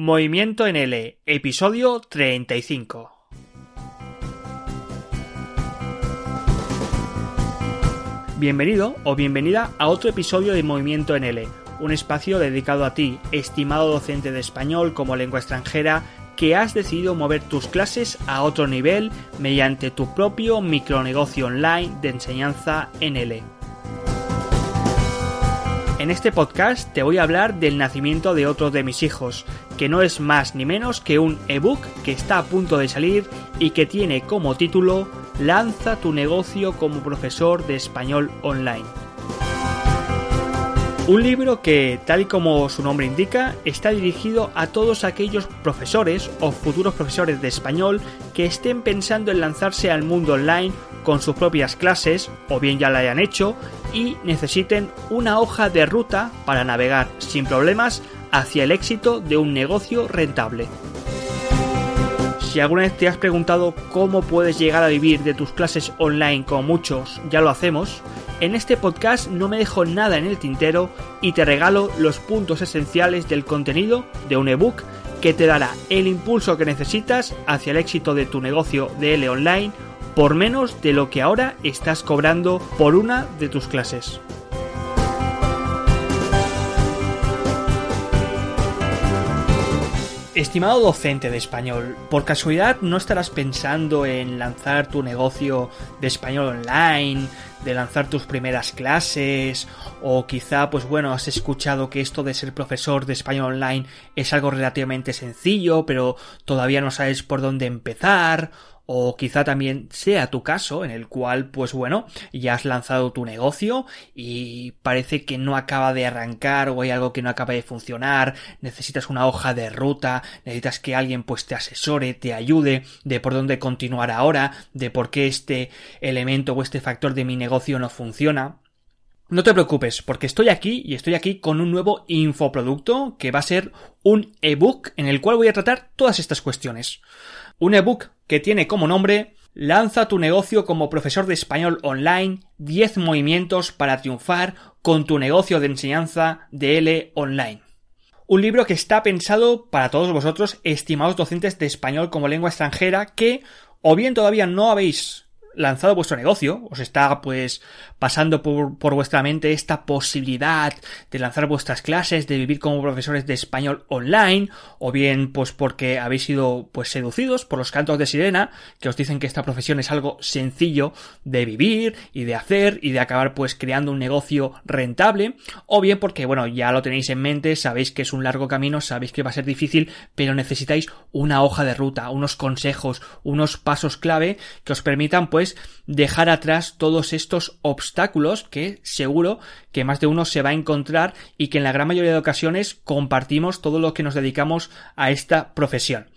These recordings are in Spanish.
Movimiento en L, episodio 35. Bienvenido o bienvenida a otro episodio de Movimiento en L, un espacio dedicado a ti, estimado docente de español como lengua extranjera, que has decidido mover tus clases a otro nivel mediante tu propio micronegocio online de enseñanza en L. En este podcast te voy a hablar del nacimiento de otro de mis hijos, que no es más ni menos que un ebook que está a punto de salir y que tiene como título Lanza tu negocio como profesor de español online. Un libro que, tal y como su nombre indica, está dirigido a todos aquellos profesores o futuros profesores de español que estén pensando en lanzarse al mundo online con sus propias clases, o bien ya la hayan hecho, y necesiten una hoja de ruta para navegar sin problemas hacia el éxito de un negocio rentable. Si alguna vez te has preguntado cómo puedes llegar a vivir de tus clases online como muchos ya lo hacemos, en este podcast no me dejo nada en el tintero y te regalo los puntos esenciales del contenido de un ebook que te dará el impulso que necesitas hacia el éxito de tu negocio de L online por menos de lo que ahora estás cobrando por una de tus clases. Estimado docente de español, por casualidad no estarás pensando en lanzar tu negocio de español online, de lanzar tus primeras clases, o quizá, pues bueno, has escuchado que esto de ser profesor de español online es algo relativamente sencillo, pero todavía no sabes por dónde empezar, o quizá también sea tu caso en el cual pues bueno ya has lanzado tu negocio y parece que no acaba de arrancar o hay algo que no acaba de funcionar necesitas una hoja de ruta necesitas que alguien pues te asesore te ayude de por dónde continuar ahora de por qué este elemento o este factor de mi negocio no funciona no te preocupes, porque estoy aquí y estoy aquí con un nuevo infoproducto que va a ser un ebook en el cual voy a tratar todas estas cuestiones. Un ebook que tiene como nombre Lanza tu negocio como profesor de español online, 10 movimientos para triunfar con tu negocio de enseñanza de L online. Un libro que está pensado para todos vosotros, estimados docentes de español como lengua extranjera, que o bien todavía no habéis lanzado vuestro negocio, os está pues pasando por, por, vuestra mente esta posibilidad de lanzar vuestras clases, de vivir como profesores de español online, o bien pues porque habéis sido pues seducidos por los cantos de sirena, que os dicen que esta profesión es algo sencillo de vivir y de hacer y de acabar pues creando un negocio rentable, o bien porque bueno, ya lo tenéis en mente, sabéis que es un largo camino, sabéis que va a ser difícil, pero necesitáis una hoja de ruta, unos consejos, unos pasos clave que os permitan pues dejar atrás todos estos obstáculos que seguro que más de uno se va a encontrar y que en la gran mayoría de ocasiones compartimos todo lo que nos dedicamos a esta profesión.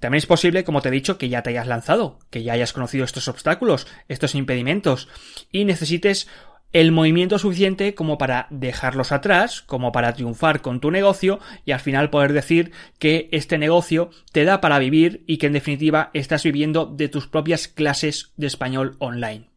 También es posible, como te he dicho, que ya te hayas lanzado, que ya hayas conocido estos obstáculos, estos impedimentos, y necesites el movimiento suficiente como para dejarlos atrás, como para triunfar con tu negocio y al final poder decir que este negocio te da para vivir y que en definitiva estás viviendo de tus propias clases de español online.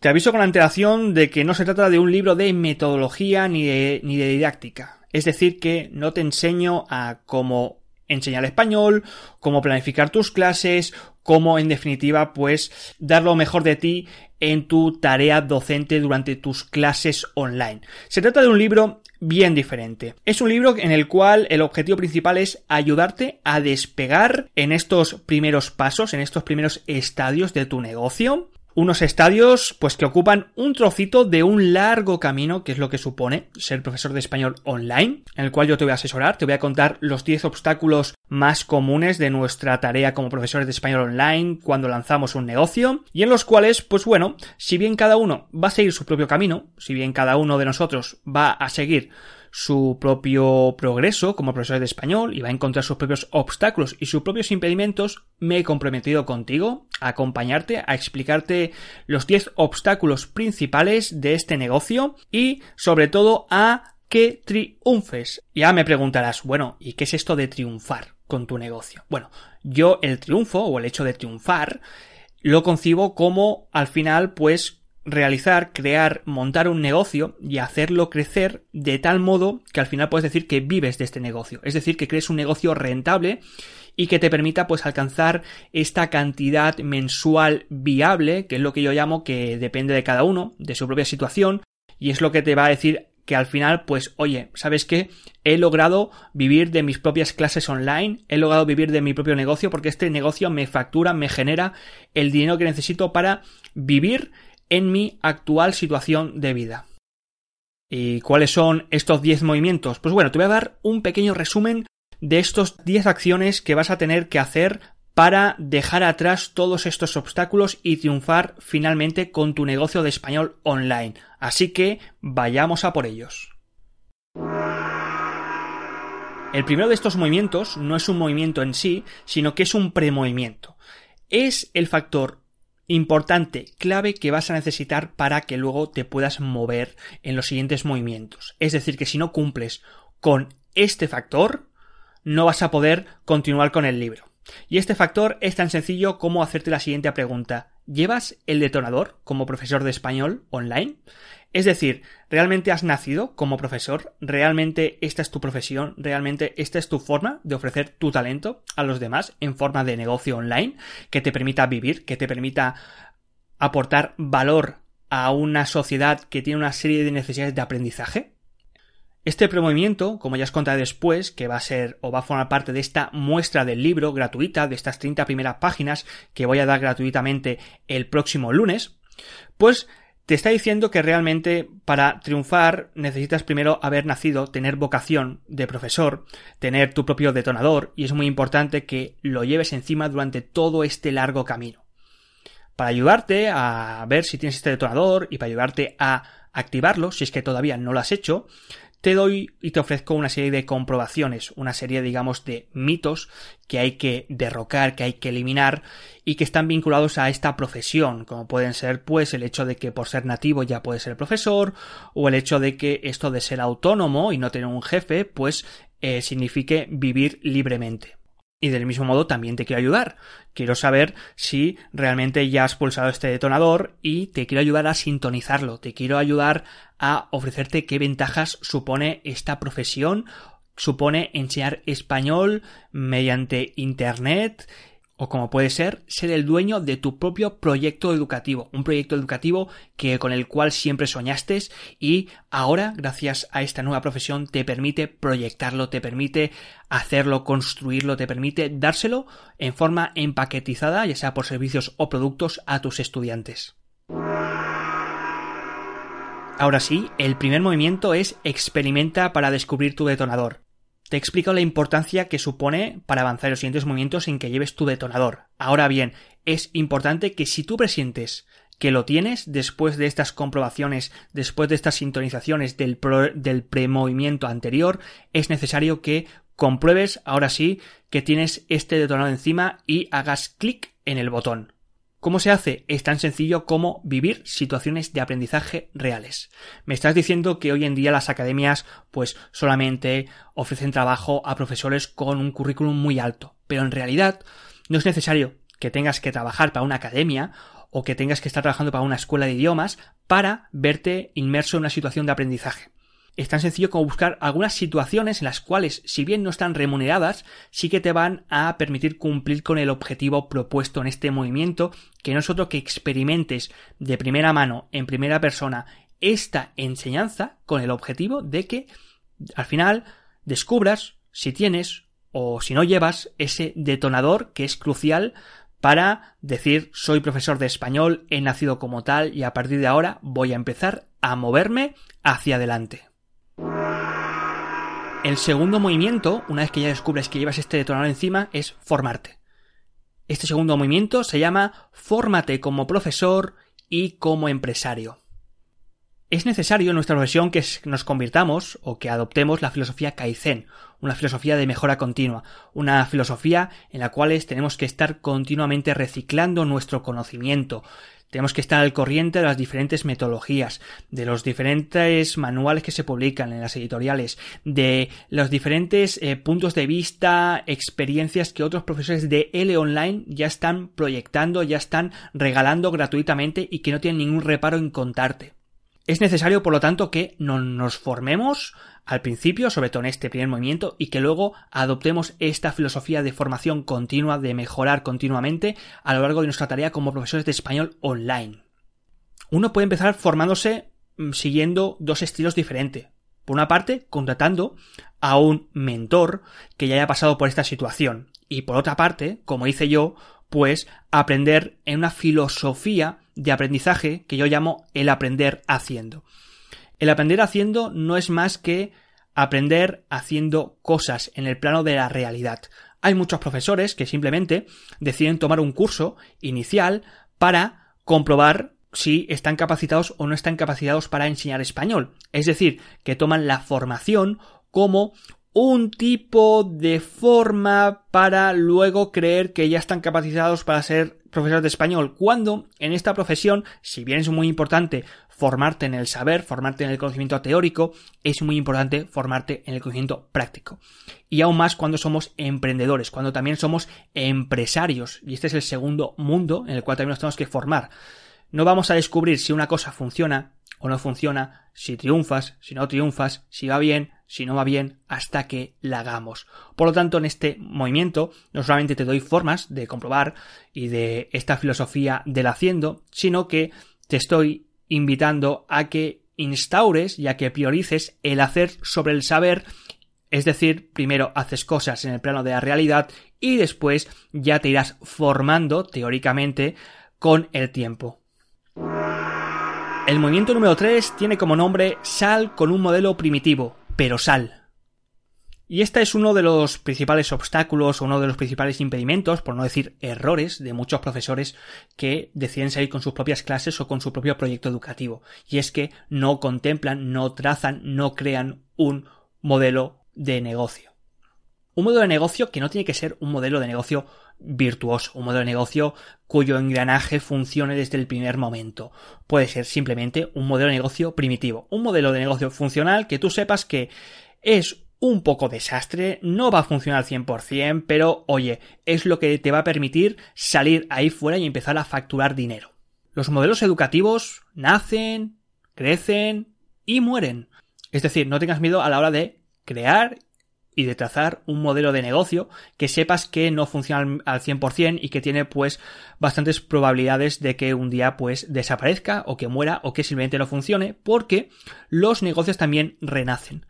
Te aviso con antelación de que no se trata de un libro de metodología ni de, ni de didáctica. Es decir, que no te enseño a cómo enseñar español, cómo planificar tus clases, cómo en definitiva pues dar lo mejor de ti en tu tarea docente durante tus clases online. Se trata de un libro bien diferente. Es un libro en el cual el objetivo principal es ayudarte a despegar en estos primeros pasos, en estos primeros estadios de tu negocio, unos estadios pues que ocupan un trocito de un largo camino que es lo que supone ser profesor de español online en el cual yo te voy a asesorar, te voy a contar los 10 obstáculos más comunes de nuestra tarea como profesores de español online cuando lanzamos un negocio y en los cuales pues bueno, si bien cada uno va a seguir su propio camino, si bien cada uno de nosotros va a seguir su propio progreso como profesor de español y va a encontrar sus propios obstáculos y sus propios impedimentos, me he comprometido contigo a acompañarte, a explicarte los 10 obstáculos principales de este negocio y sobre todo a que triunfes. Ya me preguntarás, bueno, ¿y qué es esto de triunfar con tu negocio? Bueno, yo el triunfo o el hecho de triunfar lo concibo como al final pues realizar, crear, montar un negocio y hacerlo crecer de tal modo que al final puedes decir que vives de este negocio. Es decir, que crees un negocio rentable y que te permita pues alcanzar esta cantidad mensual viable, que es lo que yo llamo que depende de cada uno, de su propia situación, y es lo que te va a decir que al final, pues, oye, ¿sabes qué? He logrado vivir de mis propias clases online, he logrado vivir de mi propio negocio, porque este negocio me factura, me genera el dinero que necesito para vivir en mi actual situación de vida. ¿Y cuáles son estos 10 movimientos? Pues bueno, te voy a dar un pequeño resumen de estos 10 acciones que vas a tener que hacer para dejar atrás todos estos obstáculos y triunfar finalmente con tu negocio de español online. Así que vayamos a por ellos. El primero de estos movimientos no es un movimiento en sí, sino que es un premovimiento. Es el factor importante, clave que vas a necesitar para que luego te puedas mover en los siguientes movimientos. Es decir, que si no cumples con este factor, no vas a poder continuar con el libro. Y este factor es tan sencillo como hacerte la siguiente pregunta. ¿Llevas el detonador como profesor de español online? Es decir, ¿realmente has nacido como profesor? ¿Realmente esta es tu profesión? ¿Realmente esta es tu forma de ofrecer tu talento a los demás en forma de negocio online que te permita vivir, que te permita aportar valor a una sociedad que tiene una serie de necesidades de aprendizaje? Este premovimiento, como ya os contaré después, que va a ser o va a formar parte de esta muestra del libro gratuita, de estas 30 primeras páginas que voy a dar gratuitamente el próximo lunes, pues te está diciendo que realmente para triunfar necesitas primero haber nacido, tener vocación de profesor, tener tu propio detonador y es muy importante que lo lleves encima durante todo este largo camino. Para ayudarte a ver si tienes este detonador y para ayudarte a activarlo, si es que todavía no lo has hecho, te doy y te ofrezco una serie de comprobaciones, una serie, digamos, de mitos que hay que derrocar, que hay que eliminar y que están vinculados a esta profesión, como pueden ser, pues, el hecho de que por ser nativo ya puedes ser profesor, o el hecho de que esto de ser autónomo y no tener un jefe, pues, eh, signifique vivir libremente. Y del mismo modo también te quiero ayudar. Quiero saber si realmente ya has pulsado este detonador y te quiero ayudar a sintonizarlo. Te quiero ayudar a ofrecerte qué ventajas supone esta profesión. Supone enseñar español mediante Internet o como puede ser ser el dueño de tu propio proyecto educativo, un proyecto educativo que con el cual siempre soñaste y ahora gracias a esta nueva profesión te permite proyectarlo, te permite hacerlo, construirlo, te permite dárselo en forma empaquetizada, ya sea por servicios o productos a tus estudiantes. Ahora sí, el primer movimiento es experimenta para descubrir tu detonador. Te explico la importancia que supone para avanzar los siguientes movimientos en que lleves tu detonador. Ahora bien, es importante que si tú presientes que lo tienes después de estas comprobaciones, después de estas sintonizaciones del, del premovimiento anterior, es necesario que compruebes ahora sí que tienes este detonador encima y hagas clic en el botón. ¿Cómo se hace? Es tan sencillo como vivir situaciones de aprendizaje reales. Me estás diciendo que hoy en día las academias pues solamente ofrecen trabajo a profesores con un currículum muy alto, pero en realidad no es necesario que tengas que trabajar para una academia o que tengas que estar trabajando para una escuela de idiomas para verte inmerso en una situación de aprendizaje es tan sencillo como buscar algunas situaciones en las cuales, si bien no están remuneradas, sí que te van a permitir cumplir con el objetivo propuesto en este movimiento, que no es otro que experimentes de primera mano, en primera persona, esta enseñanza con el objetivo de que al final descubras si tienes o si no llevas ese detonador que es crucial para decir soy profesor de español, he nacido como tal y a partir de ahora voy a empezar a moverme hacia adelante. El segundo movimiento, una vez que ya descubres que llevas este detonador encima, es formarte. Este segundo movimiento se llama Fórmate como profesor y como empresario. Es necesario en nuestra profesión que nos convirtamos o que adoptemos la filosofía Kaizen, una filosofía de mejora continua, una filosofía en la cual tenemos que estar continuamente reciclando nuestro conocimiento, tenemos que estar al corriente de las diferentes metodologías, de los diferentes manuales que se publican en las editoriales, de los diferentes eh, puntos de vista, experiencias que otros profesores de L Online ya están proyectando, ya están regalando gratuitamente y que no tienen ningún reparo en contarte. Es necesario, por lo tanto, que nos formemos al principio, sobre todo en este primer movimiento, y que luego adoptemos esta filosofía de formación continua, de mejorar continuamente a lo largo de nuestra tarea como profesores de español online. Uno puede empezar formándose mm, siguiendo dos estilos diferentes. Por una parte, contratando a un mentor que ya haya pasado por esta situación. Y por otra parte, como hice yo, pues aprender en una filosofía de aprendizaje que yo llamo el aprender haciendo. El aprender haciendo no es más que aprender haciendo cosas en el plano de la realidad. Hay muchos profesores que simplemente deciden tomar un curso inicial para comprobar si están capacitados o no están capacitados para enseñar español. Es decir, que toman la formación como un tipo de forma para luego creer que ya están capacitados para ser profesores de español, cuando en esta profesión, si bien es muy importante formarte en el saber, formarte en el conocimiento teórico, es muy importante formarte en el conocimiento práctico. Y aún más cuando somos emprendedores, cuando también somos empresarios, y este es el segundo mundo en el cual también nos tenemos que formar. No vamos a descubrir si una cosa funciona o no funciona, si triunfas, si no triunfas, si va bien, si no va bien, hasta que la hagamos. Por lo tanto, en este movimiento no solamente te doy formas de comprobar y de esta filosofía del haciendo, sino que te estoy invitando a que instaures y a que priorices el hacer sobre el saber, es decir, primero haces cosas en el plano de la realidad y después ya te irás formando teóricamente con el tiempo. El movimiento número 3 tiene como nombre Sal con un modelo primitivo, pero sal. Y este es uno de los principales obstáculos uno de los principales impedimentos, por no decir errores, de muchos profesores que deciden salir con sus propias clases o con su propio proyecto educativo. Y es que no contemplan, no trazan, no crean un modelo de negocio. Un modelo de negocio que no tiene que ser un modelo de negocio virtuoso, un modelo de negocio cuyo engranaje funcione desde el primer momento. Puede ser simplemente un modelo de negocio primitivo, un modelo de negocio funcional que tú sepas que es un poco desastre, no va a funcionar al 100%, pero oye, es lo que te va a permitir salir ahí fuera y empezar a facturar dinero. Los modelos educativos nacen, crecen y mueren. Es decir, no tengas miedo a la hora de crear y de trazar un modelo de negocio que sepas que no funciona al 100% y que tiene pues bastantes probabilidades de que un día pues desaparezca o que muera o que simplemente no funcione porque los negocios también renacen.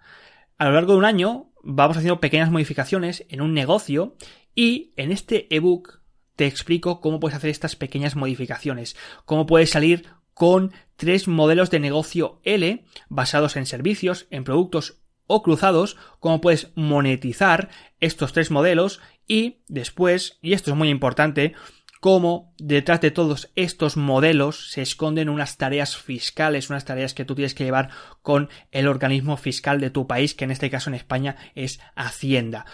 A lo largo de un año vamos haciendo pequeñas modificaciones en un negocio y en este ebook te explico cómo puedes hacer estas pequeñas modificaciones, cómo puedes salir con tres modelos de negocio L basados en servicios, en productos o cruzados, cómo puedes monetizar estos tres modelos y después, y esto es muy importante, cómo detrás de todos estos modelos se esconden unas tareas fiscales, unas tareas que tú tienes que llevar con el organismo fiscal de tu país, que en este caso en España es Hacienda.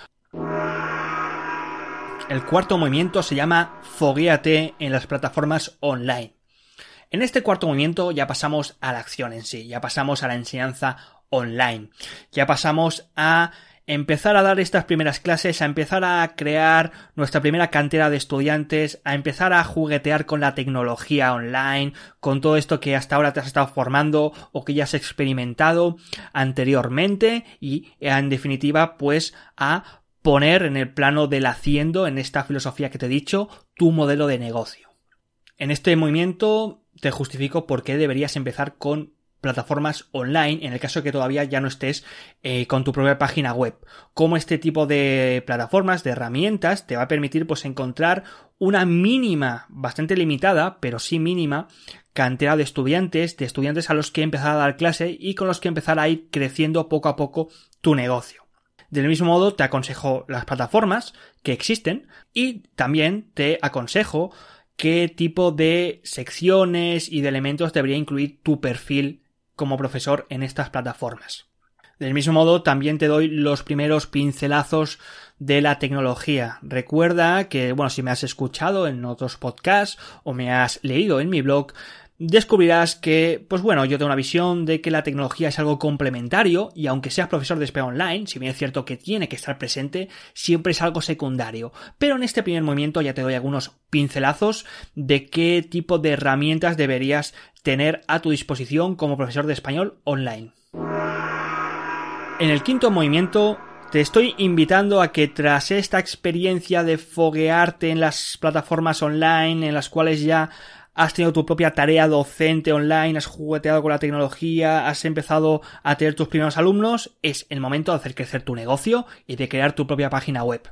El cuarto movimiento se llama Fogueate en las plataformas online. En este cuarto movimiento ya pasamos a la acción en sí, ya pasamos a la enseñanza online. Ya pasamos a empezar a dar estas primeras clases, a empezar a crear nuestra primera cantera de estudiantes, a empezar a juguetear con la tecnología online, con todo esto que hasta ahora te has estado formando o que ya has experimentado anteriormente y en definitiva pues a poner en el plano del haciendo, en esta filosofía que te he dicho, tu modelo de negocio. En este movimiento te justifico por qué deberías empezar con plataformas online en el caso que todavía ya no estés eh, con tu propia página web. Como este tipo de plataformas, de herramientas, te va a permitir pues encontrar una mínima, bastante limitada, pero sí mínima, cantera de estudiantes, de estudiantes a los que empezar a dar clase y con los que empezar a ir creciendo poco a poco tu negocio. Del mismo modo, te aconsejo las plataformas que existen y también te aconsejo qué tipo de secciones y de elementos debería incluir tu perfil como profesor en estas plataformas. Del mismo modo, también te doy los primeros pincelazos de la tecnología. Recuerda que, bueno, si me has escuchado en otros podcasts o me has leído en mi blog, descubrirás que, pues bueno, yo tengo una visión de que la tecnología es algo complementario y aunque seas profesor de español online, si bien es cierto que tiene que estar presente, siempre es algo secundario. Pero en este primer movimiento ya te doy algunos pincelazos de qué tipo de herramientas deberías tener a tu disposición como profesor de español online. En el quinto movimiento te estoy invitando a que tras esta experiencia de foguearte en las plataformas online en las cuales ya has tenido tu propia tarea docente online, has jugueteado con la tecnología, has empezado a tener tus primeros alumnos, es el momento de hacer crecer tu negocio y de crear tu propia página web.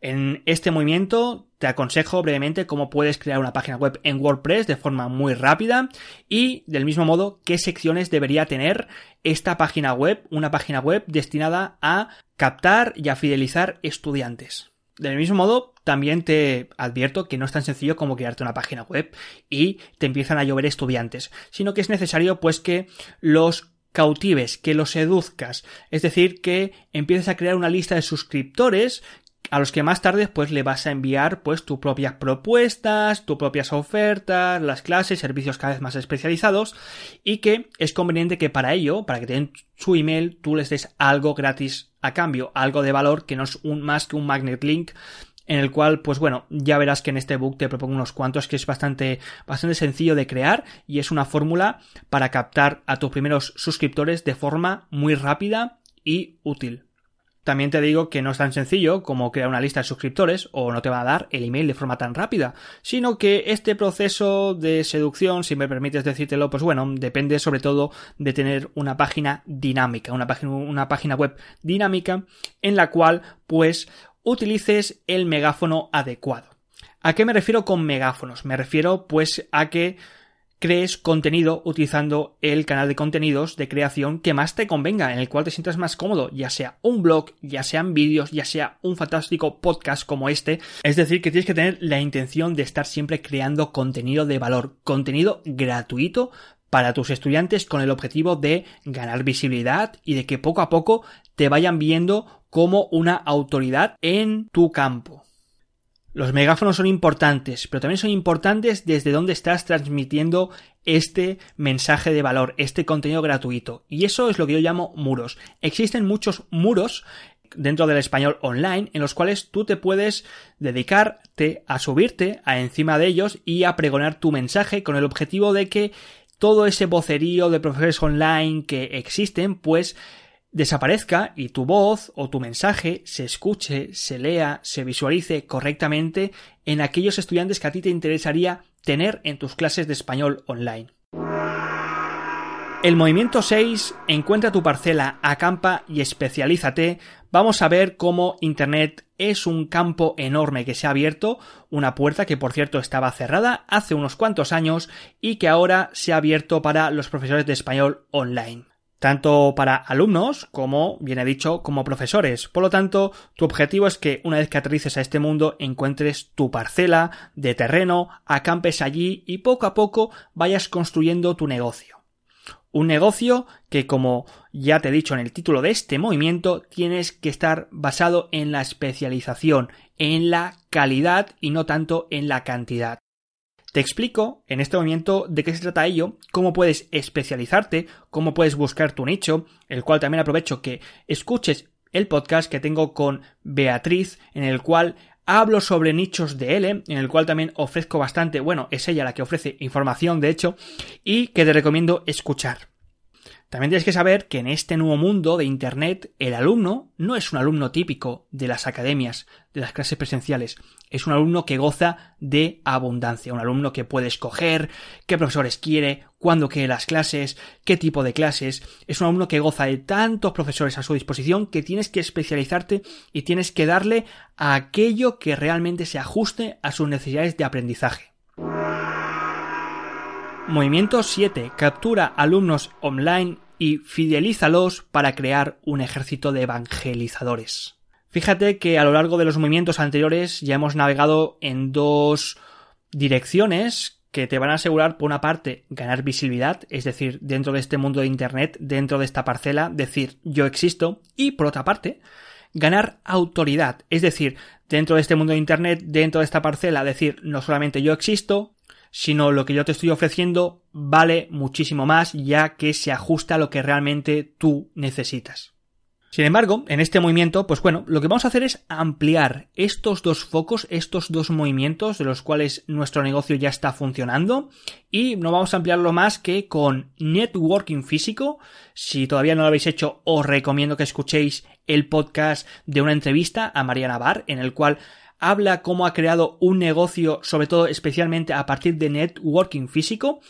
En este movimiento te aconsejo brevemente cómo puedes crear una página web en WordPress de forma muy rápida y del mismo modo qué secciones debería tener esta página web, una página web destinada a captar y a fidelizar estudiantes. Del mismo modo, también te advierto que no es tan sencillo como crearte una página web y te empiezan a llover estudiantes, sino que es necesario pues que los cautives, que los seduzcas, es decir, que empieces a crear una lista de suscriptores a los que más tarde pues le vas a enviar pues tus propias propuestas, tus propias ofertas, las clases, servicios cada vez más especializados y que es conveniente que para ello, para que te den su email, tú les des algo gratis a cambio, algo de valor que no es un, más que un magnet link en el cual, pues bueno, ya verás que en este book te propongo unos cuantos que es bastante, bastante sencillo de crear y es una fórmula para captar a tus primeros suscriptores de forma muy rápida y útil. También te digo que no es tan sencillo como crear una lista de suscriptores o no te va a dar el email de forma tan rápida, sino que este proceso de seducción, si me permites decírtelo, pues bueno, depende sobre todo de tener una página dinámica, una página, una página web dinámica en la cual pues utilices el megáfono adecuado. ¿A qué me refiero con megáfonos? Me refiero pues a que crees contenido utilizando el canal de contenidos de creación que más te convenga, en el cual te sientas más cómodo, ya sea un blog, ya sean vídeos, ya sea un fantástico podcast como este. Es decir, que tienes que tener la intención de estar siempre creando contenido de valor, contenido gratuito para tus estudiantes con el objetivo de ganar visibilidad y de que poco a poco te vayan viendo como una autoridad en tu campo. Los megáfonos son importantes, pero también son importantes desde donde estás transmitiendo este mensaje de valor, este contenido gratuito. Y eso es lo que yo llamo muros. Existen muchos muros dentro del español online en los cuales tú te puedes dedicarte a subirte a encima de ellos y a pregonar tu mensaje con el objetivo de que todo ese vocerío de profesores online que existen pues desaparezca y tu voz o tu mensaje se escuche, se lea, se visualice correctamente en aquellos estudiantes que a ti te interesaría tener en tus clases de español online. El movimiento 6, encuentra tu parcela, acampa y especialízate. Vamos a ver cómo Internet es un campo enorme que se ha abierto, una puerta que por cierto estaba cerrada hace unos cuantos años y que ahora se ha abierto para los profesores de español online tanto para alumnos como, bien he dicho, como profesores. Por lo tanto, tu objetivo es que una vez que aterrices a este mundo encuentres tu parcela de terreno, acampes allí y poco a poco vayas construyendo tu negocio. Un negocio que, como ya te he dicho en el título de este movimiento, tienes que estar basado en la especialización, en la calidad y no tanto en la cantidad. Te explico en este momento de qué se trata ello, cómo puedes especializarte, cómo puedes buscar tu nicho, el cual también aprovecho que escuches el podcast que tengo con Beatriz, en el cual hablo sobre nichos de L, en el cual también ofrezco bastante, bueno, es ella la que ofrece información, de hecho, y que te recomiendo escuchar. También tienes que saber que en este nuevo mundo de Internet el alumno no es un alumno típico de las academias, de las clases presenciales, es un alumno que goza de abundancia, un alumno que puede escoger qué profesores quiere, cuándo quiere las clases, qué tipo de clases, es un alumno que goza de tantos profesores a su disposición que tienes que especializarte y tienes que darle a aquello que realmente se ajuste a sus necesidades de aprendizaje. Movimiento 7. Captura alumnos online y fidelízalos para crear un ejército de evangelizadores. Fíjate que a lo largo de los movimientos anteriores ya hemos navegado en dos direcciones que te van a asegurar, por una parte, ganar visibilidad, es decir, dentro de este mundo de Internet, dentro de esta parcela, decir yo existo, y por otra parte, ganar autoridad, es decir, dentro de este mundo de Internet, dentro de esta parcela, decir no solamente yo existo, sino lo que yo te estoy ofreciendo vale muchísimo más ya que se ajusta a lo que realmente tú necesitas. Sin embargo, en este movimiento, pues bueno, lo que vamos a hacer es ampliar estos dos focos, estos dos movimientos de los cuales nuestro negocio ya está funcionando y no vamos a ampliarlo más que con networking físico. Si todavía no lo habéis hecho, os recomiendo que escuchéis el podcast de una entrevista a Mariana Bar, en el cual habla cómo ha creado un negocio, sobre todo especialmente a partir de networking físico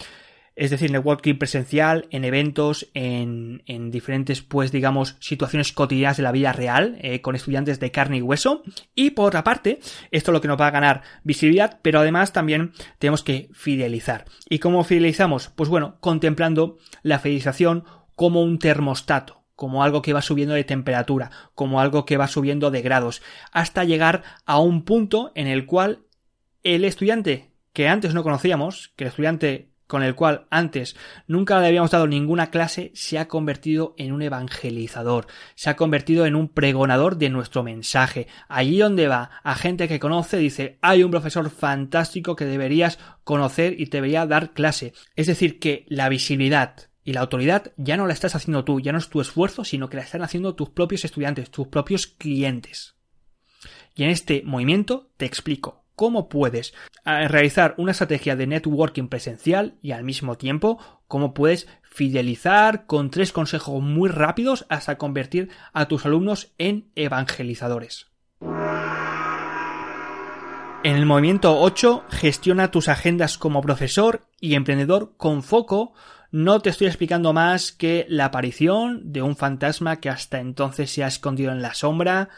es decir, networking presencial, en eventos, en, en diferentes, pues digamos, situaciones cotidianas de la vida real, eh, con estudiantes de carne y hueso. Y por otra parte, esto es lo que nos va a ganar visibilidad, pero además también tenemos que fidelizar. ¿Y cómo fidelizamos? Pues bueno, contemplando la fidelización como un termostato como algo que va subiendo de temperatura, como algo que va subiendo de grados, hasta llegar a un punto en el cual el estudiante que antes no conocíamos, que el estudiante con el cual antes nunca le habíamos dado ninguna clase, se ha convertido en un evangelizador, se ha convertido en un pregonador de nuestro mensaje. Allí donde va, a gente que conoce, dice, hay un profesor fantástico que deberías conocer y te debería dar clase. Es decir, que la visibilidad, y la autoridad ya no la estás haciendo tú, ya no es tu esfuerzo, sino que la están haciendo tus propios estudiantes, tus propios clientes. Y en este movimiento te explico cómo puedes eh, realizar una estrategia de networking presencial y al mismo tiempo cómo puedes fidelizar con tres consejos muy rápidos hasta convertir a tus alumnos en evangelizadores. En el movimiento 8, gestiona tus agendas como profesor y emprendedor con foco. No te estoy explicando más que la aparición de un fantasma que hasta entonces se ha escondido en la sombra,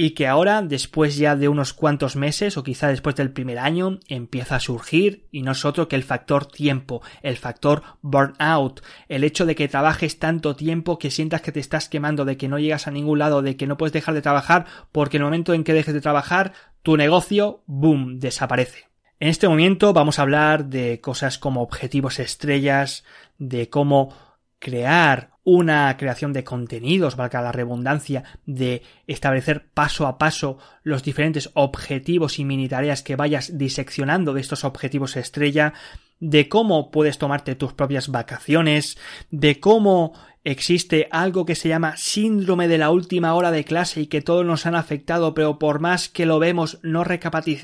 y que ahora, después ya de unos cuantos meses o quizá después del primer año, empieza a surgir y no es otro que el factor tiempo, el factor burnout, el hecho de que trabajes tanto tiempo que sientas que te estás quemando, de que no llegas a ningún lado, de que no puedes dejar de trabajar porque en el momento en que dejes de trabajar, tu negocio, boom, desaparece. En este momento vamos a hablar de cosas como objetivos estrellas, de cómo crear una creación de contenidos, valga la redundancia, de establecer paso a paso los diferentes objetivos y mini tareas que vayas diseccionando de estos objetivos estrella, de cómo puedes tomarte tus propias vacaciones, de cómo existe algo que se llama síndrome de la última hora de clase y que todos nos han afectado, pero por más que lo vemos no,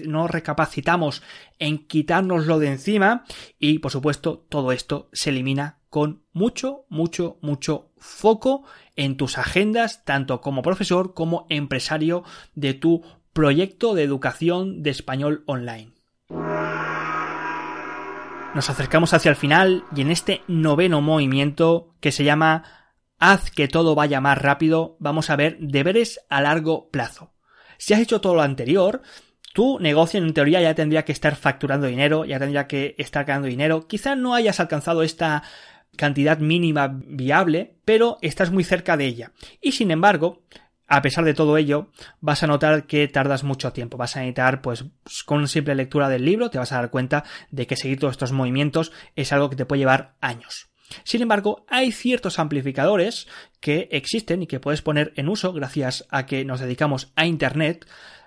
no recapacitamos en quitárnoslo de encima y por supuesto todo esto se elimina con mucho, mucho, mucho foco en tus agendas, tanto como profesor como empresario de tu proyecto de educación de español online. Nos acercamos hacia el final y en este noveno movimiento que se llama Haz que todo vaya más rápido, vamos a ver deberes a largo plazo. Si has hecho todo lo anterior, tu negocio en teoría ya tendría que estar facturando dinero, ya tendría que estar ganando dinero. Quizá no hayas alcanzado esta cantidad mínima viable, pero estás muy cerca de ella. Y sin embargo, a pesar de todo ello, vas a notar que tardas mucho tiempo. Vas a necesitar, pues, con simple lectura del libro, te vas a dar cuenta de que seguir todos estos movimientos es algo que te puede llevar años. Sin embargo, hay ciertos amplificadores que existen y que puedes poner en uso gracias a que nos dedicamos a Internet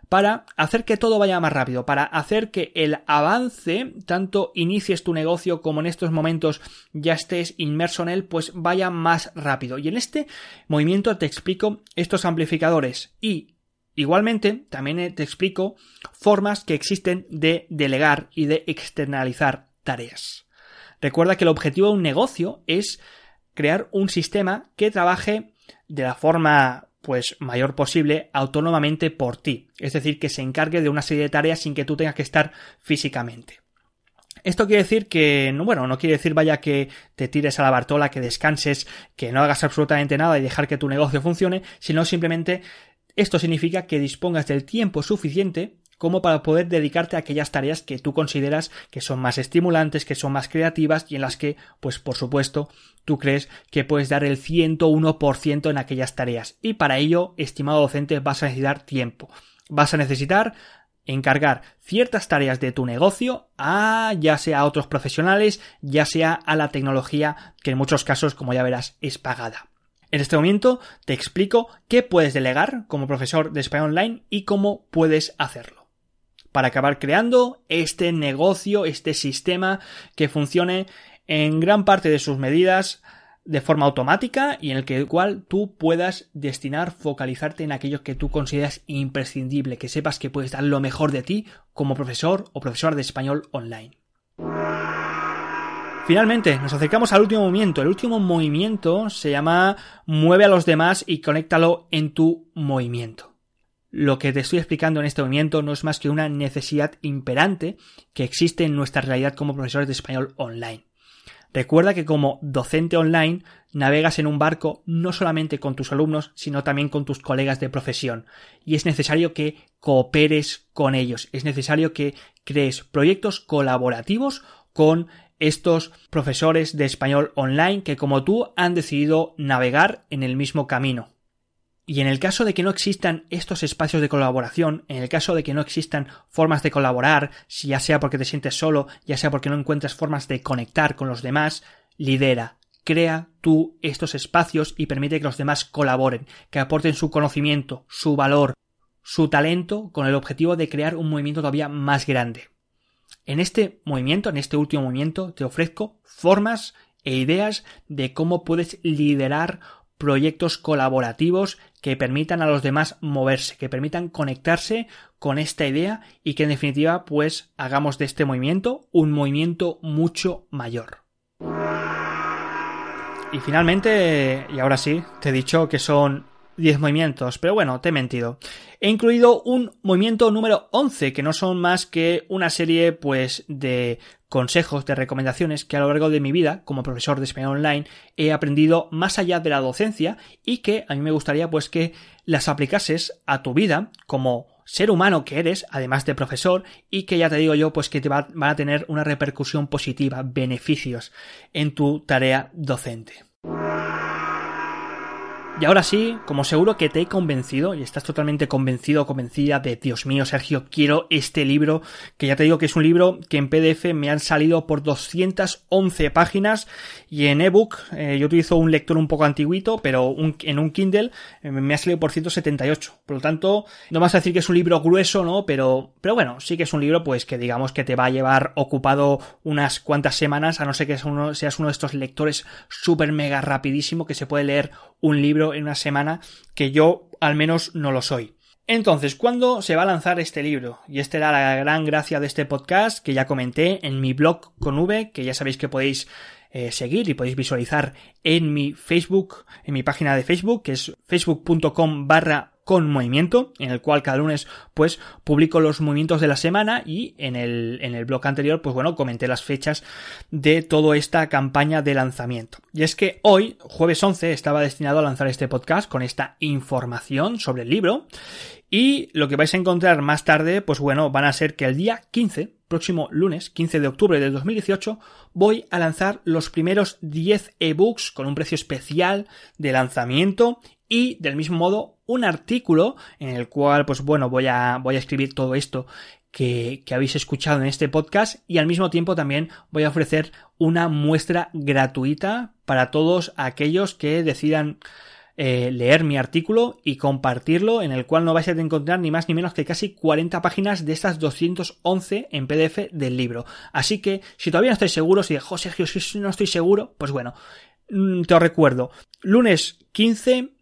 para hacer que todo vaya más rápido, para hacer que el avance, tanto inicies tu negocio como en estos momentos ya estés inmerso en él, pues vaya más rápido. Y en este movimiento te explico estos amplificadores y igualmente también te explico formas que existen de delegar y de externalizar tareas. Recuerda que el objetivo de un negocio es crear un sistema que trabaje de la forma pues mayor posible autónomamente por ti, es decir, que se encargue de una serie de tareas sin que tú tengas que estar físicamente. Esto quiere decir que, bueno, no quiere decir vaya que te tires a la bartola, que descanses, que no hagas absolutamente nada y dejar que tu negocio funcione, sino simplemente esto significa que dispongas del tiempo suficiente como para poder dedicarte a aquellas tareas que tú consideras que son más estimulantes, que son más creativas y en las que, pues por supuesto, tú crees que puedes dar el 101% en aquellas tareas. Y para ello, estimado docente, vas a necesitar tiempo. Vas a necesitar encargar ciertas tareas de tu negocio a ya sea a otros profesionales, ya sea a la tecnología que en muchos casos, como ya verás, es pagada. En este momento te explico qué puedes delegar como profesor de español online y cómo puedes hacerlo. Para acabar creando este negocio, este sistema que funcione en gran parte de sus medidas de forma automática y en el que cual tú puedas destinar, focalizarte en aquello que tú consideras imprescindible, que sepas que puedes dar lo mejor de ti como profesor o profesor de español online. Finalmente, nos acercamos al último movimiento. El último movimiento se llama Mueve a los demás y conéctalo en tu movimiento. Lo que te estoy explicando en este movimiento no es más que una necesidad imperante que existe en nuestra realidad como profesores de español online. Recuerda que como docente online navegas en un barco no solamente con tus alumnos, sino también con tus colegas de profesión. Y es necesario que cooperes con ellos. Es necesario que crees proyectos colaborativos con estos profesores de español online que como tú han decidido navegar en el mismo camino. Y en el caso de que no existan estos espacios de colaboración, en el caso de que no existan formas de colaborar, si ya sea porque te sientes solo, ya sea porque no encuentras formas de conectar con los demás, lidera, crea tú estos espacios y permite que los demás colaboren, que aporten su conocimiento, su valor, su talento con el objetivo de crear un movimiento todavía más grande. En este movimiento, en este último movimiento, te ofrezco formas e ideas de cómo puedes liderar proyectos colaborativos que permitan a los demás moverse, que permitan conectarse con esta idea y que en definitiva pues hagamos de este movimiento un movimiento mucho mayor. Y finalmente, y ahora sí, te he dicho que son 10 movimientos, pero bueno, te he mentido. He incluido un movimiento número 11, que no son más que una serie, pues, de consejos, de recomendaciones que a lo largo de mi vida, como profesor de español online, he aprendido más allá de la docencia y que a mí me gustaría, pues, que las aplicases a tu vida como ser humano que eres, además de profesor, y que ya te digo yo, pues que te van a tener una repercusión positiva, beneficios en tu tarea docente. Y ahora sí, como seguro que te he convencido y estás totalmente convencido o convencida de Dios mío, Sergio, quiero este libro, que ya te digo que es un libro que en PDF me han salido por 211 páginas y en ebook, eh, yo utilizo un lector un poco antiguito, pero en un Kindle eh, me ha salido por 178. Por lo tanto, no vas a decir que es un libro grueso, ¿no? Pero, pero bueno, sí que es un libro pues que digamos que te va a llevar ocupado unas cuantas semanas, a no ser que seas uno de estos lectores súper mega rapidísimo que se puede leer un libro en una semana que yo al menos no lo soy. Entonces, ¿cuándo se va a lanzar este libro? Y esta era la gran gracia de este podcast que ya comenté en mi blog con V, que ya sabéis que podéis eh, seguir y podéis visualizar en mi Facebook, en mi página de Facebook, que es facebook.com barra con movimiento, en el cual cada lunes pues publico los movimientos de la semana y en el, en el blog anterior pues bueno comenté las fechas de toda esta campaña de lanzamiento. Y es que hoy, jueves 11, estaba destinado a lanzar este podcast con esta información sobre el libro y lo que vais a encontrar más tarde pues bueno van a ser que el día 15 próximo lunes 15 de octubre del 2018 voy a lanzar los primeros 10 ebooks con un precio especial de lanzamiento y del mismo modo un artículo en el cual pues bueno voy a voy a escribir todo esto que, que, habéis escuchado en este podcast y al mismo tiempo también voy a ofrecer una muestra gratuita para todos aquellos que decidan eh, leer mi artículo y compartirlo en el cual no vais a encontrar ni más ni menos que casi 40 páginas de estas 211 en PDF del libro. Así que si todavía no estáis seguros y de, José si no estoy seguro, pues bueno, mm, te os recuerdo, lunes 15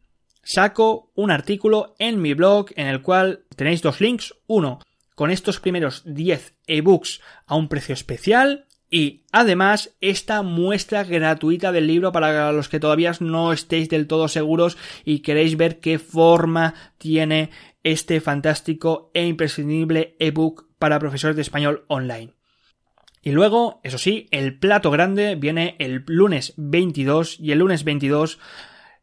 saco un artículo en mi blog en el cual tenéis dos links. Uno, con estos primeros 10 ebooks a un precio especial. Y además esta muestra gratuita del libro para los que todavía no estéis del todo seguros y queréis ver qué forma tiene este fantástico e imprescindible ebook para profesores de español online. Y luego, eso sí, el plato grande viene el lunes 22 y el lunes 22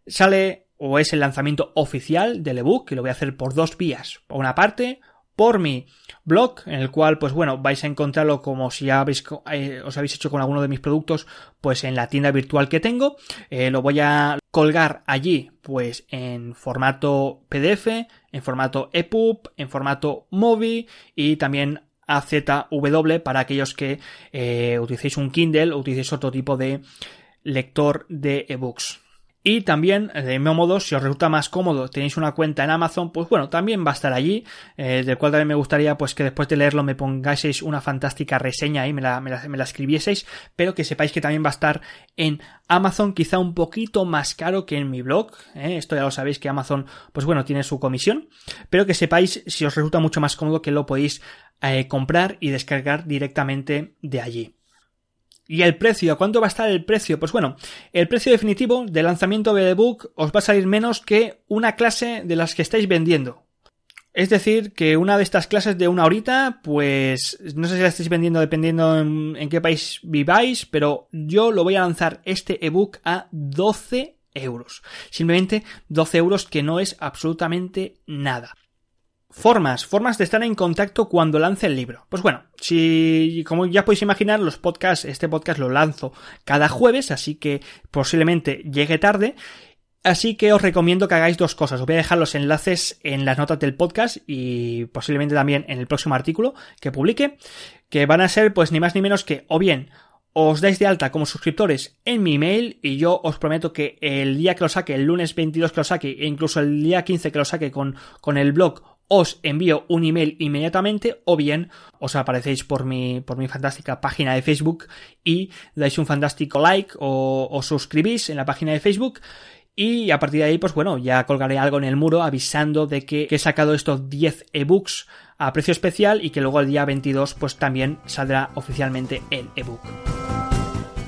sale o es el lanzamiento oficial del ebook, que lo voy a hacer por dos vías. Por una parte, por mi blog, en el cual, pues bueno, vais a encontrarlo como si ya habéis, eh, os habéis hecho con alguno de mis productos, pues en la tienda virtual que tengo. Eh, lo voy a colgar allí, pues en formato PDF, en formato EPUB, en formato MOVI y también AZW para aquellos que eh, utilicéis un Kindle o utilicéis otro tipo de lector de ebooks. Y también, de mismo modo, si os resulta más cómodo, tenéis una cuenta en Amazon, pues bueno, también va a estar allí, eh, del cual también me gustaría pues que después de leerlo me pongáis una fantástica reseña y me la, me la, escribieseis, pero que sepáis que también va a estar en Amazon, quizá un poquito más caro que en mi blog, ¿eh? esto ya lo sabéis que Amazon, pues bueno, tiene su comisión, pero que sepáis si os resulta mucho más cómodo que lo podéis eh, comprar y descargar directamente de allí. ¿Y el precio? ¿Cuánto va a estar el precio? Pues bueno, el precio definitivo del lanzamiento de ebook os va a salir menos que una clase de las que estáis vendiendo. Es decir, que una de estas clases de una horita, pues no sé si la estáis vendiendo dependiendo en, en qué país viváis, pero yo lo voy a lanzar este ebook a 12 euros. Simplemente 12 euros que no es absolutamente nada. Formas, formas de estar en contacto cuando lance el libro. Pues bueno, si, como ya podéis imaginar, los podcasts, este podcast lo lanzo cada jueves, así que posiblemente llegue tarde. Así que os recomiendo que hagáis dos cosas. Os voy a dejar los enlaces en las notas del podcast y posiblemente también en el próximo artículo que publique, que van a ser pues ni más ni menos que o bien os dais de alta como suscriptores en mi email y yo os prometo que el día que lo saque, el lunes 22 que lo saque e incluso el día 15 que lo saque con, con el blog os envío un email inmediatamente o bien os aparecéis por mi, por mi fantástica página de Facebook y dais un fantástico like o os suscribís en la página de Facebook y a partir de ahí, pues bueno, ya colgaré algo en el muro avisando de que, he sacado estos 10 ebooks a precio especial y que luego el día 22 pues también saldrá oficialmente el ebook.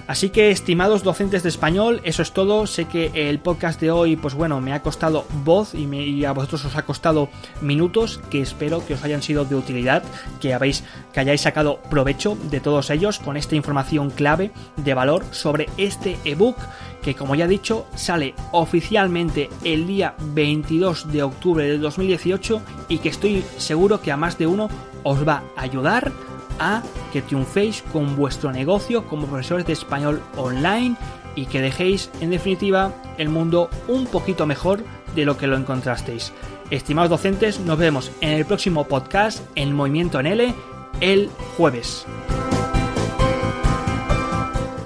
Así que, estimados docentes de español, eso es todo. Sé que el podcast de hoy, pues bueno, me ha costado voz y, a vosotros os ha costado minutos, que espero que os hayan sido de utilidad, que, habéis, que hayáis sacado provecho de todos ellos con esta información clave de valor sobre este ebook que como ya he dicho sale oficialmente el día 22 de octubre de 2018 y que estoy seguro que a más de uno os va a ayudar a que triunféis con vuestro negocio como profesores de español online y que dejéis en definitiva el mundo un poquito mejor de lo que lo encontrasteis. Estimados docentes, nos vemos en el próximo podcast en Movimiento en L el jueves.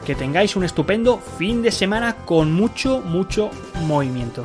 Que tengáis un estupendo fin de semana con mucho, mucho movimiento.